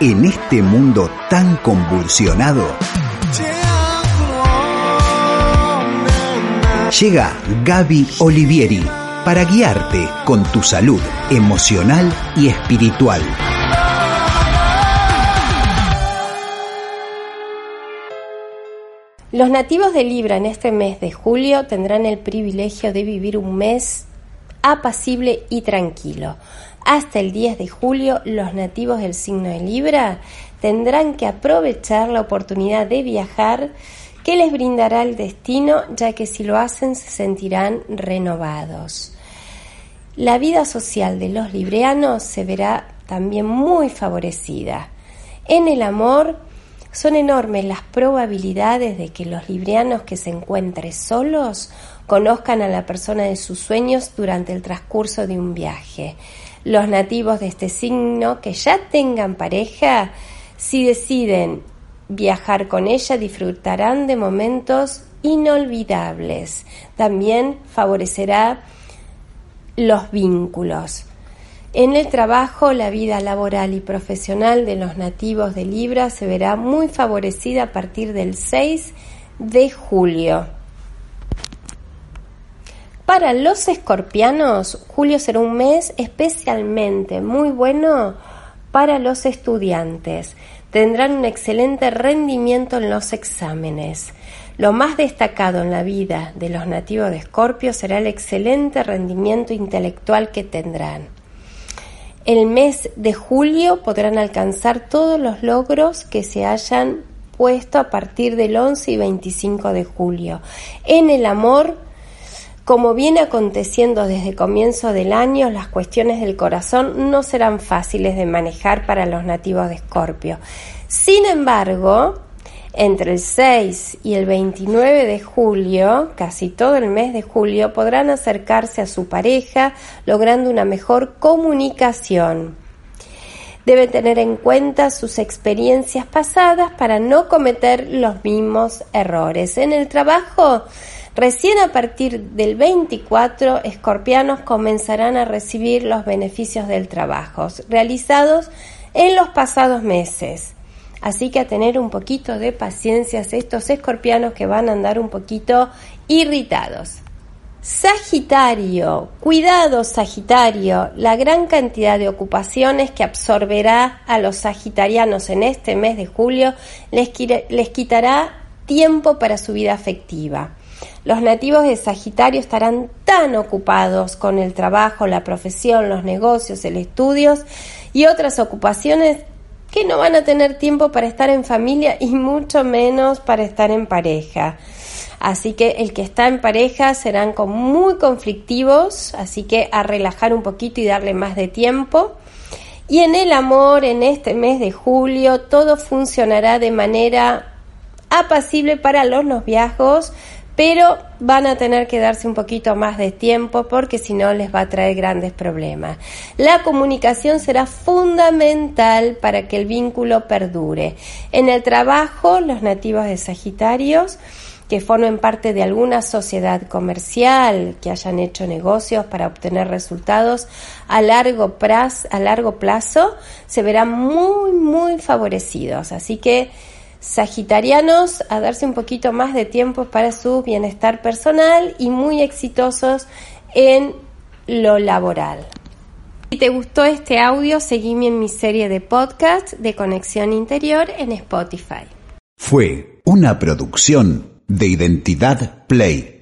En este mundo tan convulsionado, llega Gaby Olivieri para guiarte con tu salud emocional y espiritual. Los nativos de Libra en este mes de julio tendrán el privilegio de vivir un mes apacible y tranquilo. Hasta el 10 de julio, los nativos del signo de Libra tendrán que aprovechar la oportunidad de viajar que les brindará el destino, ya que si lo hacen se sentirán renovados. La vida social de los libreanos se verá también muy favorecida. En el amor son enormes las probabilidades de que los libreanos que se encuentren solos conozcan a la persona de sus sueños durante el transcurso de un viaje. Los nativos de este signo que ya tengan pareja, si deciden viajar con ella, disfrutarán de momentos inolvidables. También favorecerá los vínculos. En el trabajo, la vida laboral y profesional de los nativos de Libra se verá muy favorecida a partir del 6 de julio. Para los escorpianos, julio será un mes especialmente muy bueno para los estudiantes. Tendrán un excelente rendimiento en los exámenes. Lo más destacado en la vida de los nativos de Escorpio será el excelente rendimiento intelectual que tendrán. El mes de julio podrán alcanzar todos los logros que se hayan puesto a partir del 11 y 25 de julio. En el amor, como viene aconteciendo desde comienzo del año, las cuestiones del corazón no serán fáciles de manejar para los nativos de Escorpio. Sin embargo, entre el 6 y el 29 de julio, casi todo el mes de julio, podrán acercarse a su pareja logrando una mejor comunicación. Deben tener en cuenta sus experiencias pasadas para no cometer los mismos errores. En el trabajo, Recién a partir del 24, escorpianos comenzarán a recibir los beneficios del trabajo realizados en los pasados meses. Así que a tener un poquito de paciencia estos escorpianos que van a andar un poquito irritados. Sagitario, cuidado Sagitario, la gran cantidad de ocupaciones que absorberá a los sagitarianos en este mes de julio les, les quitará tiempo para su vida afectiva. Los nativos de Sagitario estarán tan ocupados con el trabajo, la profesión, los negocios, el estudios y otras ocupaciones que no van a tener tiempo para estar en familia y mucho menos para estar en pareja. Así que el que está en pareja serán muy conflictivos, así que a relajar un poquito y darle más de tiempo. Y en el amor, en este mes de julio, todo funcionará de manera apacible para los noviazgos, pero van a tener que darse un poquito más de tiempo porque si no les va a traer grandes problemas. La comunicación será fundamental para que el vínculo perdure. En el trabajo, los nativos de Sagitarios que formen parte de alguna sociedad comercial, que hayan hecho negocios para obtener resultados a largo plazo, se verán muy, muy favorecidos. Así que sagitarianos a darse un poquito más de tiempo para su bienestar personal y muy exitosos en lo laboral. Si te gustó este audio, seguime en mi serie de podcast de Conexión Interior en Spotify. Fue una producción de Identidad Play.